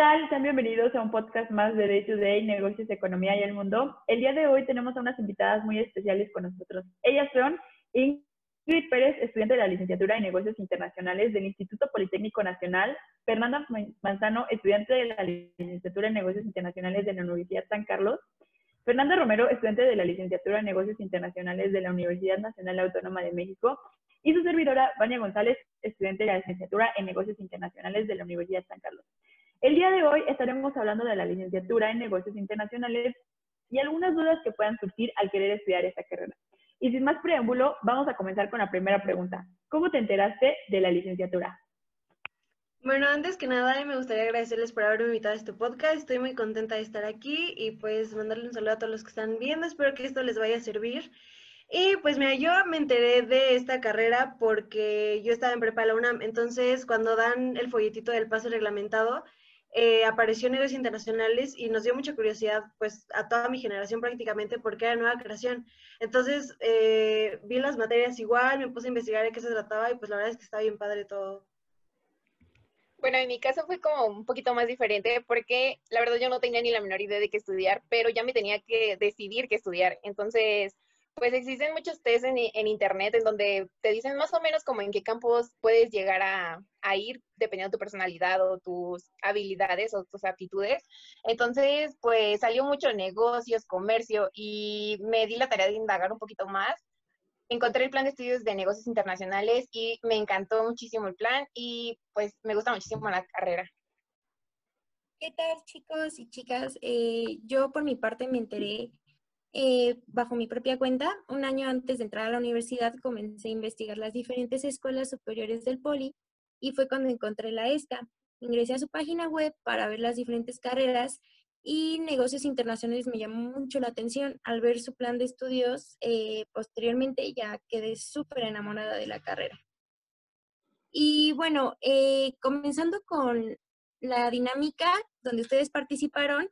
Hola, ¿qué tal? Sean bienvenidos a un podcast más de Day to Day, Negocios, Economía y el Mundo. El día de hoy tenemos a unas invitadas muy especiales con nosotros. Ellas son Ingrid Pérez, estudiante de la licenciatura en Negocios Internacionales del Instituto Politécnico Nacional, Fernanda Manzano, estudiante de la licenciatura en Negocios Internacionales de la Universidad San Carlos, Fernanda Romero, estudiante de la licenciatura en Negocios Internacionales de la Universidad Nacional Autónoma de México, y su servidora, Vania González, estudiante de la licenciatura en Negocios Internacionales de la Universidad San Carlos. El día de hoy estaremos hablando de la licenciatura en Negocios Internacionales y algunas dudas que puedan surgir al querer estudiar esta carrera. Y sin más preámbulo, vamos a comenzar con la primera pregunta. ¿Cómo te enteraste de la licenciatura? Bueno, antes que nada, me gustaría agradecerles por haberme invitado a este podcast. Estoy muy contenta de estar aquí y pues mandarle un saludo a todos los que están viendo. Espero que esto les vaya a servir. Y pues mira, yo me enteré de esta carrera porque yo estaba en prepa la UNAM. Entonces, cuando dan el folletito del pase reglamentado, eh, apareció Negocios Internacionales y nos dio mucha curiosidad, pues a toda mi generación prácticamente, porque era nueva creación. Entonces, eh, vi las materias igual, me puse a investigar de qué se trataba y pues la verdad es que está bien padre todo. Bueno, en mi caso fue como un poquito más diferente porque la verdad yo no tenía ni la menor idea de qué estudiar, pero ya me tenía que decidir qué estudiar. Entonces, pues existen muchos test en, internet en donde te dicen más o menos como en qué campos puedes llegar a, a, ir dependiendo de tu personalidad o tus habilidades o tus aptitudes. Entonces, pues salió mucho negocios, comercio y me di la tarea de indagar un poquito más encontré el plan de estudios de negocios internacionales y me encantó muchísimo el plan y pues me gusta muchísimo la carrera. ¿Qué tal chicos y chicas? Eh, yo por mi parte me enteré eh, bajo mi propia cuenta. Un año antes de entrar a la universidad comencé a investigar las diferentes escuelas superiores del Poli y fue cuando encontré la ESCA. Ingresé a su página web para ver las diferentes carreras y negocios internacionales me llamó mucho la atención al ver su plan de estudios. Eh, posteriormente ya quedé súper enamorada de la carrera. Y bueno, eh, comenzando con la dinámica donde ustedes participaron,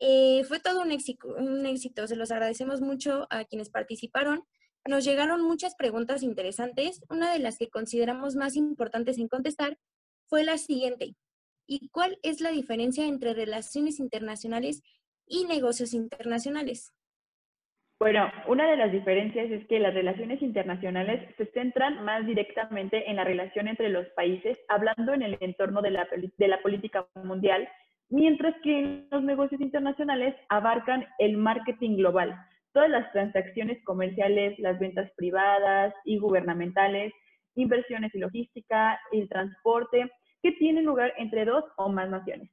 eh, fue todo un éxito, se los agradecemos mucho a quienes participaron. Nos llegaron muchas preguntas interesantes. Una de las que consideramos más importantes en contestar fue la siguiente. ¿Y cuál es la diferencia entre relaciones internacionales y negocios internacionales? Bueno, una de las diferencias es que las relaciones internacionales se centran más directamente en la relación entre los países, hablando en el entorno de la política mundial, mientras que los negocios internacionales abarcan el marketing global, todas las transacciones comerciales, las ventas privadas y gubernamentales, inversiones y logística, el transporte, que tienen lugar entre dos o más naciones.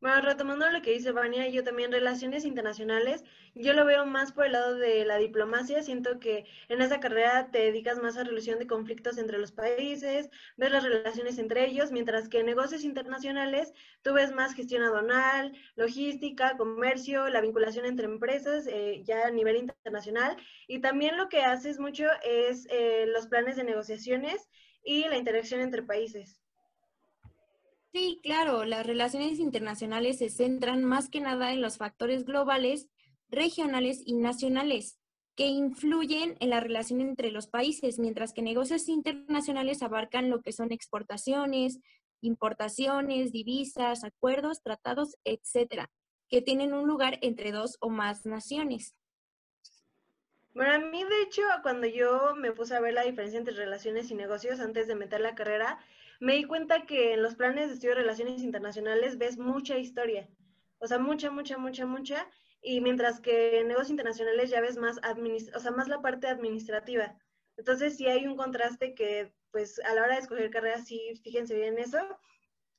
Bueno, retomando lo que dice Vania, yo también relaciones internacionales, yo lo veo más por el lado de la diplomacia, siento que en esa carrera te dedicas más a resolución de conflictos entre los países, ves las relaciones entre ellos, mientras que en negocios internacionales tú ves más gestión aduanal, logística, comercio, la vinculación entre empresas eh, ya a nivel internacional y también lo que haces mucho es eh, los planes de negociaciones y la interacción entre países. Sí, claro, las relaciones internacionales se centran más que nada en los factores globales, regionales y nacionales que influyen en la relación entre los países, mientras que negocios internacionales abarcan lo que son exportaciones, importaciones, divisas, acuerdos, tratados, etcétera, que tienen un lugar entre dos o más naciones. Bueno, a mí de hecho, cuando yo me puse a ver la diferencia entre relaciones y negocios antes de meter la carrera, me di cuenta que en los planes de estudio de relaciones internacionales ves mucha historia, o sea, mucha, mucha, mucha, mucha, y mientras que en negocios internacionales ya ves más, o sea, más la parte administrativa. Entonces, sí hay un contraste que, pues, a la hora de escoger carreras, sí, fíjense bien eso.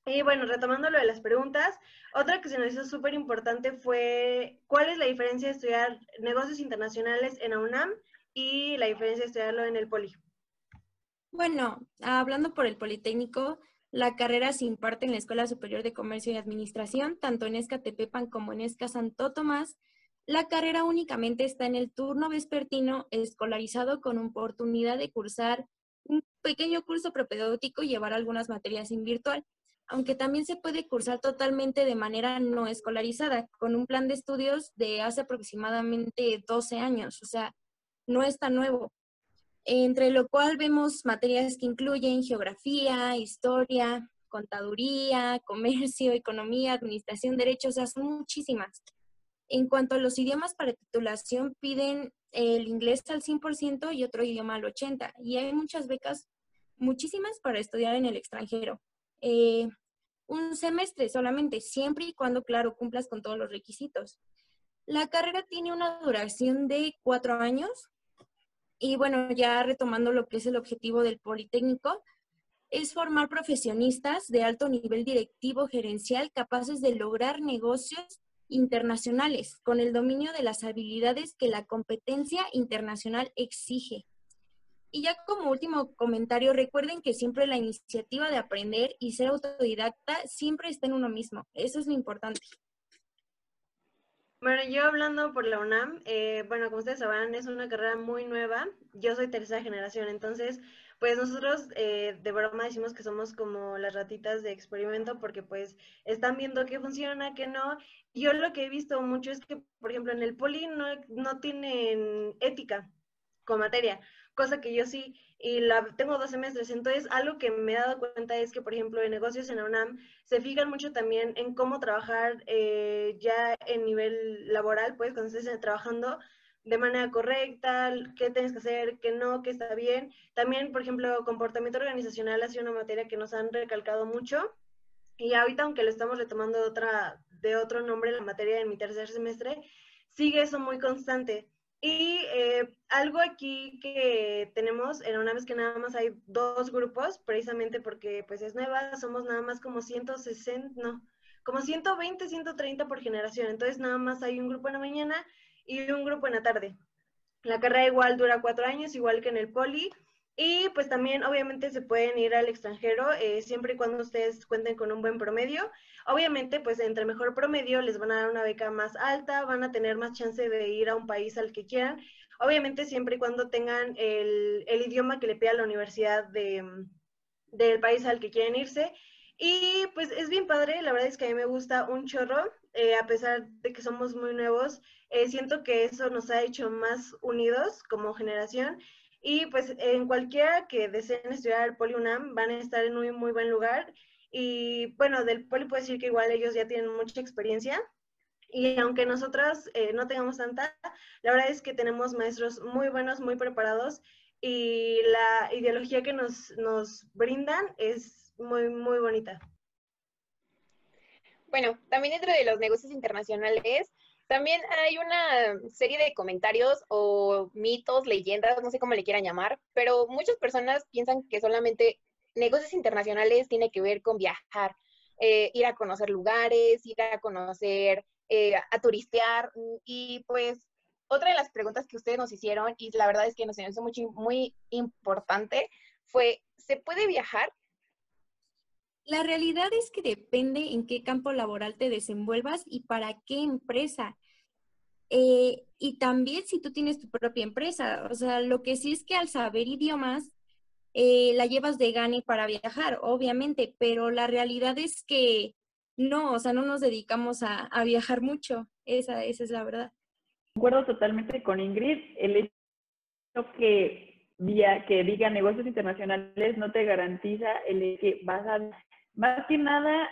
Y bueno, retomando lo de las preguntas, otra que se nos hizo súper importante fue cuál es la diferencia de estudiar negocios internacionales en la UNAM y la diferencia de estudiarlo en el Poli. Bueno, hablando por el Politécnico, la carrera se imparte en la Escuela Superior de Comercio y Administración, tanto en ESCA Tepepan como en ESCA Santo Tomás. La carrera únicamente está en el turno vespertino, escolarizado con oportunidad de cursar un pequeño curso propedéutico y llevar algunas materias en virtual, aunque también se puede cursar totalmente de manera no escolarizada, con un plan de estudios de hace aproximadamente 12 años, o sea, no es tan nuevo entre lo cual vemos materias que incluyen geografía, historia, contaduría, comercio, economía, administración, derechos, o sea, muchísimas. En cuanto a los idiomas para titulación, piden el inglés al 100% y otro idioma al 80%. Y hay muchas becas, muchísimas, para estudiar en el extranjero. Eh, un semestre solamente, siempre y cuando, claro, cumplas con todos los requisitos. La carrera tiene una duración de cuatro años. Y bueno, ya retomando lo que es el objetivo del Politécnico, es formar profesionistas de alto nivel directivo gerencial capaces de lograr negocios internacionales con el dominio de las habilidades que la competencia internacional exige. Y ya como último comentario, recuerden que siempre la iniciativa de aprender y ser autodidacta siempre está en uno mismo. Eso es lo importante. Bueno, yo hablando por la UNAM, eh, bueno, como ustedes sabrán, es una carrera muy nueva. Yo soy tercera generación, entonces, pues nosotros eh, de broma decimos que somos como las ratitas de experimento porque pues están viendo qué funciona, qué no. Yo lo que he visto mucho es que, por ejemplo, en el poli no, no tienen ética con materia cosa que yo sí, y la tengo dos semestres. Entonces, algo que me he dado cuenta es que, por ejemplo, en negocios en la UNAM se fijan mucho también en cómo trabajar eh, ya en nivel laboral, pues, cuando estés trabajando de manera correcta, qué tienes que hacer, qué no, qué está bien. También, por ejemplo, comportamiento organizacional ha sido una materia que nos han recalcado mucho. Y ahorita, aunque lo estamos retomando de, otra, de otro nombre, la materia en mi tercer semestre, sigue eso muy constante. Y eh, algo aquí que tenemos, en una vez que nada más hay dos grupos, precisamente porque pues es nueva, somos nada más como 160, no, como 120, 130 por generación. Entonces nada más hay un grupo en la mañana y un grupo en la tarde. La carrera igual dura cuatro años, igual que en el poli. Y pues también obviamente se pueden ir al extranjero eh, siempre y cuando ustedes cuenten con un buen promedio. Obviamente pues entre mejor promedio les van a dar una beca más alta, van a tener más chance de ir a un país al que quieran. Obviamente siempre y cuando tengan el, idioma que le pida la universidad de, del país al que quieren irse. Y pues es bien padre, la verdad es que a mí me gusta un chorro, eh, a pesar de que somos muy nuevos, eh, siento que eso nos ha hecho más unidos como generación y pues en cualquiera que deseen estudiar el Poli UNAM van a estar en un muy buen lugar. Y bueno, del Poli puedo decir que igual ellos ya tienen mucha experiencia. Y aunque nosotras eh, no tengamos tanta, la verdad es que tenemos maestros muy buenos, muy preparados y la ideología que nos, nos brindan es muy, muy bonita. Bueno, también dentro de los negocios internacionales también hay una serie de comentarios o mitos, leyendas, no sé cómo le quieran llamar, pero muchas personas piensan que solamente negocios internacionales tiene que ver con viajar, eh, ir a conocer lugares, ir a conocer, eh, a turistear. Y pues otra de las preguntas que ustedes nos hicieron, y la verdad es que nos hizo mucho, muy importante, fue, ¿se puede viajar? La realidad es que depende en qué campo laboral te desenvuelvas y para qué empresa. Eh, y también si tú tienes tu propia empresa. O sea, lo que sí es que al saber idiomas, eh, la llevas de gane para viajar, obviamente, pero la realidad es que no, o sea, no nos dedicamos a, viajar mucho. Esa, esa es la verdad. Concuerdo totalmente con Ingrid. El hecho que, diga negocios internacionales no te garantiza el que vas a más que nada,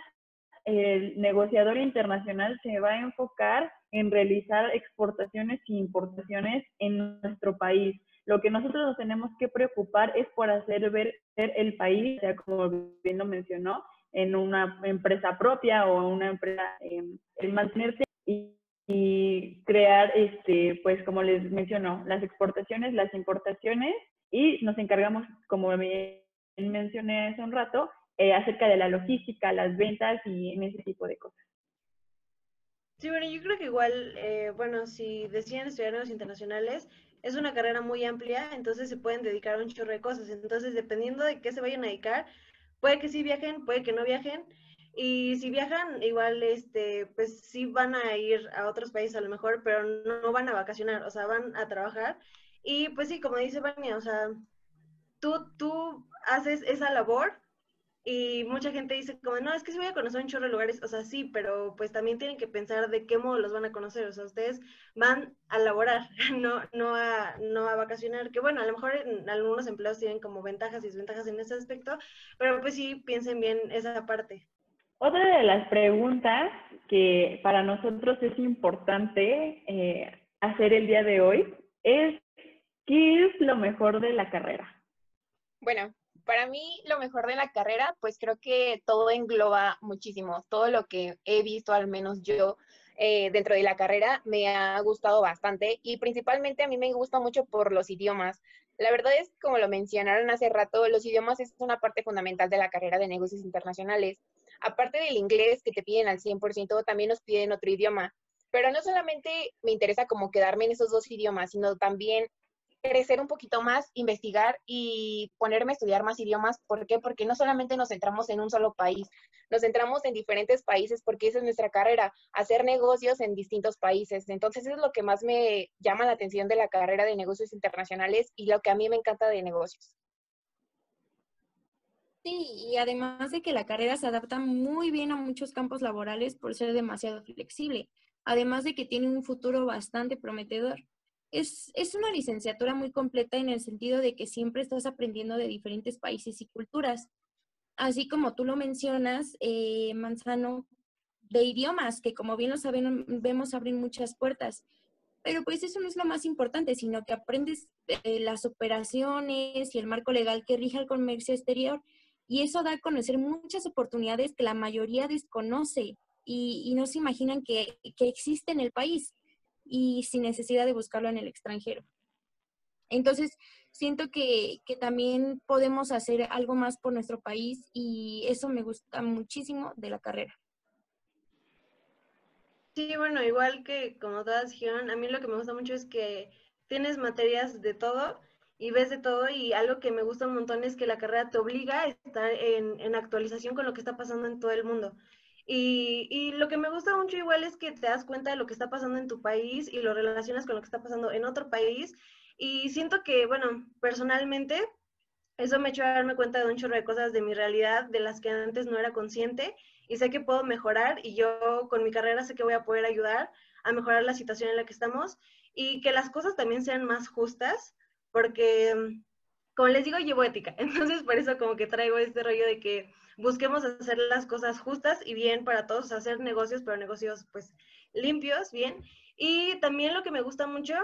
el negociador internacional se va a enfocar en realizar exportaciones e importaciones en nuestro país. Lo que nosotros nos tenemos que preocupar es por hacer ver el país, sea, como bien lo mencionó, en una empresa propia o una empresa, eh, el mantenerse y, crear, este, pues como les mencionó, las exportaciones, las importaciones y nos encargamos, como mencioné hace un rato, eh, acerca de la logística, las ventas y en ese tipo de cosas. Sí, bueno, yo creo que igual, eh, bueno, si deciden estudiar negocios internacionales, es una carrera muy amplia, entonces se pueden dedicar a un chorro de cosas. Entonces, dependiendo de qué se vayan a dedicar, puede que sí viajen, puede que no viajen. Y si viajan, igual, este, pues sí van a ir a otros países a lo mejor, pero no van a vacacionar, o sea, van a trabajar. Y pues sí, como dice Vania, o sea, tú, tú haces esa labor y mucha gente dice como, no, es que si voy a conocer un chorro de lugares, o sea, sí, pero pues también tienen que pensar de qué modo los van a conocer, o sea, ustedes van a laborar, no, no, a, no a vacacionar, que bueno, a lo mejor en algunos empleos tienen como ventajas y desventajas en ese aspecto, pero pues sí, piensen bien esa parte. Otra de las preguntas que para nosotros es importante eh, hacer el día de hoy es, ¿qué es lo mejor de la carrera? Bueno, para mí lo mejor de la carrera, pues creo que todo engloba muchísimo. Todo lo que he visto, al menos yo, eh, dentro de la carrera, me ha gustado bastante y principalmente a mí me gusta mucho por los idiomas. La verdad es, como lo mencionaron hace rato, los idiomas es una parte fundamental de la carrera de negocios internacionales. Aparte del inglés que te piden al 100%, también nos piden otro idioma. Pero no solamente me interesa como quedarme en esos dos idiomas, sino también crecer un poquito más, investigar y ponerme a estudiar más idiomas. ¿Por qué? Porque no solamente nos centramos en un solo país, nos centramos en diferentes países porque esa es nuestra carrera, hacer negocios en distintos países. Entonces, eso es lo que más me llama la atención de la carrera de negocios internacionales y lo que a mí me encanta de negocios. Sí, y además de que la carrera se adapta muy bien a muchos campos laborales por ser demasiado flexible, además de que tiene un futuro bastante prometedor es, una licenciatura muy completa en el sentido de que siempre estás aprendiendo de diferentes países y culturas. Así como tú lo mencionas, eh, Manzano, de idiomas, que como bien lo saben, vemos abren muchas puertas. Pero pues eso no es lo más importante, sino que aprendes las operaciones y el marco legal que rige el comercio exterior. Y eso da a conocer muchas oportunidades que la mayoría desconoce y, no se imaginan que, que existen en el país y sin necesidad de buscarlo en el extranjero. Entonces, siento que, también podemos hacer algo más por nuestro país y eso me gusta muchísimo de la carrera. Sí, bueno, igual que como todas dijeron, a mí lo que me gusta mucho es que tienes materias de todo y ves de todo y algo que me gusta un montón es que la carrera te obliga a estar en, en actualización con lo que está pasando en todo el mundo. Y, lo que me gusta mucho igual es que te das cuenta de lo que está pasando en tu país y lo relacionas con lo que está pasando en otro país. Y siento que, bueno, personalmente, eso me ha hecho darme cuenta de un chorro de cosas de mi realidad, de las que antes no era consciente. Y sé que puedo mejorar y yo con mi carrera sé que voy a poder ayudar a mejorar la situación en la que estamos y que las cosas también sean más justas, porque, como les digo, llevo ética. Entonces, por eso como que traigo este rollo de que busquemos hacer las cosas justas y bien para todos, hacer negocios, pero negocios pues limpios, bien. Y también lo que me gusta mucho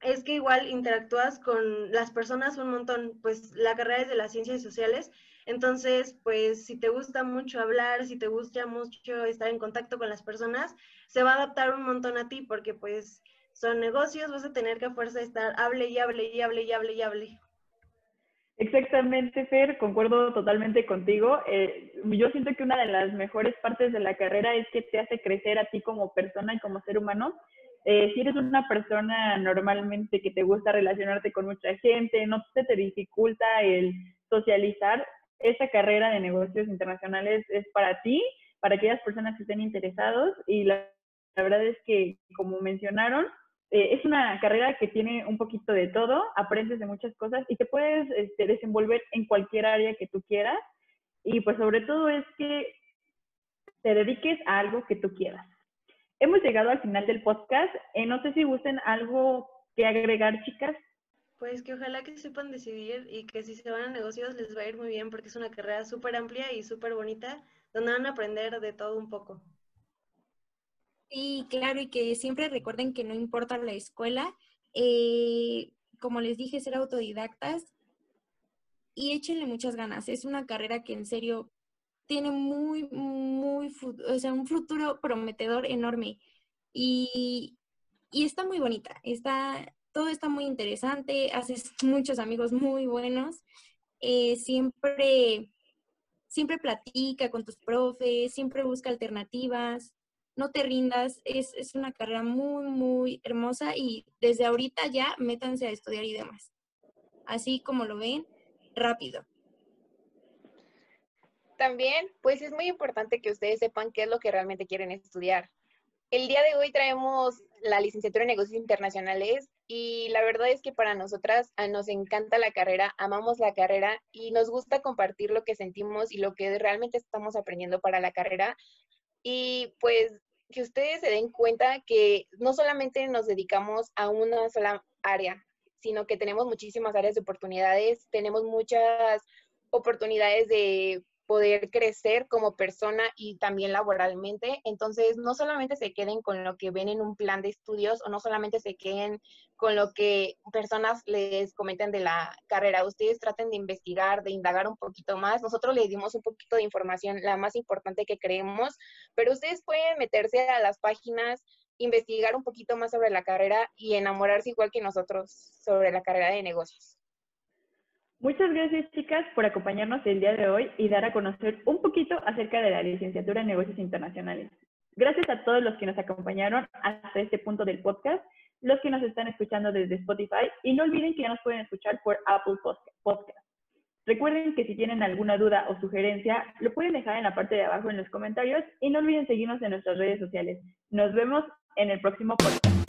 es que igual interactúas con las personas un montón, pues la carrera es de las ciencias sociales, entonces pues si te gusta mucho hablar, si te gusta mucho estar en contacto con las personas, se va a adaptar un montón a ti porque pues son negocios, vas a tener que a fuerza estar hable y hable y hable y hable y hable. Exactamente, Fer, concuerdo totalmente contigo. Eh, yo siento que una de las mejores partes de la carrera es que te hace crecer a ti como persona y como ser humano. Eh, si eres una persona normalmente que te gusta relacionarte con mucha gente, no se te dificulta el socializar, esa carrera de negocios internacionales es para ti, para aquellas personas que estén interesados y la verdad es que, como mencionaron, eh, es una carrera que tiene un poquito de todo, aprendes de muchas cosas y te puedes este, desenvolver en cualquier área que tú quieras. Y pues sobre todo es que te dediques a algo que tú quieras. Hemos llegado al final del podcast. Eh, no sé si gusten algo que agregar, chicas. Pues que ojalá que sepan decidir y que si se van a negocios les va a ir muy bien porque es una carrera súper amplia y súper bonita donde van a aprender de todo un poco. Sí, claro, y que siempre recuerden que no importa la escuela, eh, como les dije, ser autodidactas y échenle muchas ganas. Es una carrera que en serio tiene muy, muy, o sea, un futuro prometedor enorme y, y está muy bonita. Está, todo está muy interesante, haces muchos amigos muy buenos. Eh, siempre, siempre platica con tus profes, siempre busca alternativas no te rindas, es, es una carrera muy, muy hermosa y desde ahorita ya métanse a estudiar idiomas. Así como lo ven, rápido. También, pues es muy importante que ustedes sepan qué es lo que realmente quieren estudiar. El día de hoy traemos la licenciatura en negocios internacionales y la verdad es que para nosotras nos encanta la carrera, amamos la carrera y nos gusta compartir lo que sentimos y lo que realmente estamos aprendiendo para la carrera. Y pues que ustedes se den cuenta que no solamente nos dedicamos a una sola área, sino que tenemos muchísimas áreas de oportunidades, tenemos muchas oportunidades de poder crecer como persona y también laboralmente. Entonces, no solamente se queden con lo que ven en un plan de estudios o no solamente se queden con lo que personas les comenten de la carrera. Ustedes traten de investigar, de indagar un poquito más. Nosotros les dimos un poquito de información, la más importante que creemos, pero ustedes pueden meterse a las páginas investigar un poquito más sobre la carrera y enamorarse igual que nosotros sobre la carrera de negocios. Muchas gracias, chicas, por acompañarnos el día de hoy y dar a conocer un poquito acerca de la licenciatura en negocios internacionales. Gracias a todos los que nos acompañaron hasta este punto del podcast, los que nos están escuchando desde Spotify y no olviden que ya nos pueden escuchar por Apple Podcast. Recuerden que si tienen alguna duda o sugerencia, lo pueden dejar en la parte de abajo en los comentarios y no olviden seguirnos en nuestras redes sociales. Nos vemos en el próximo podcast.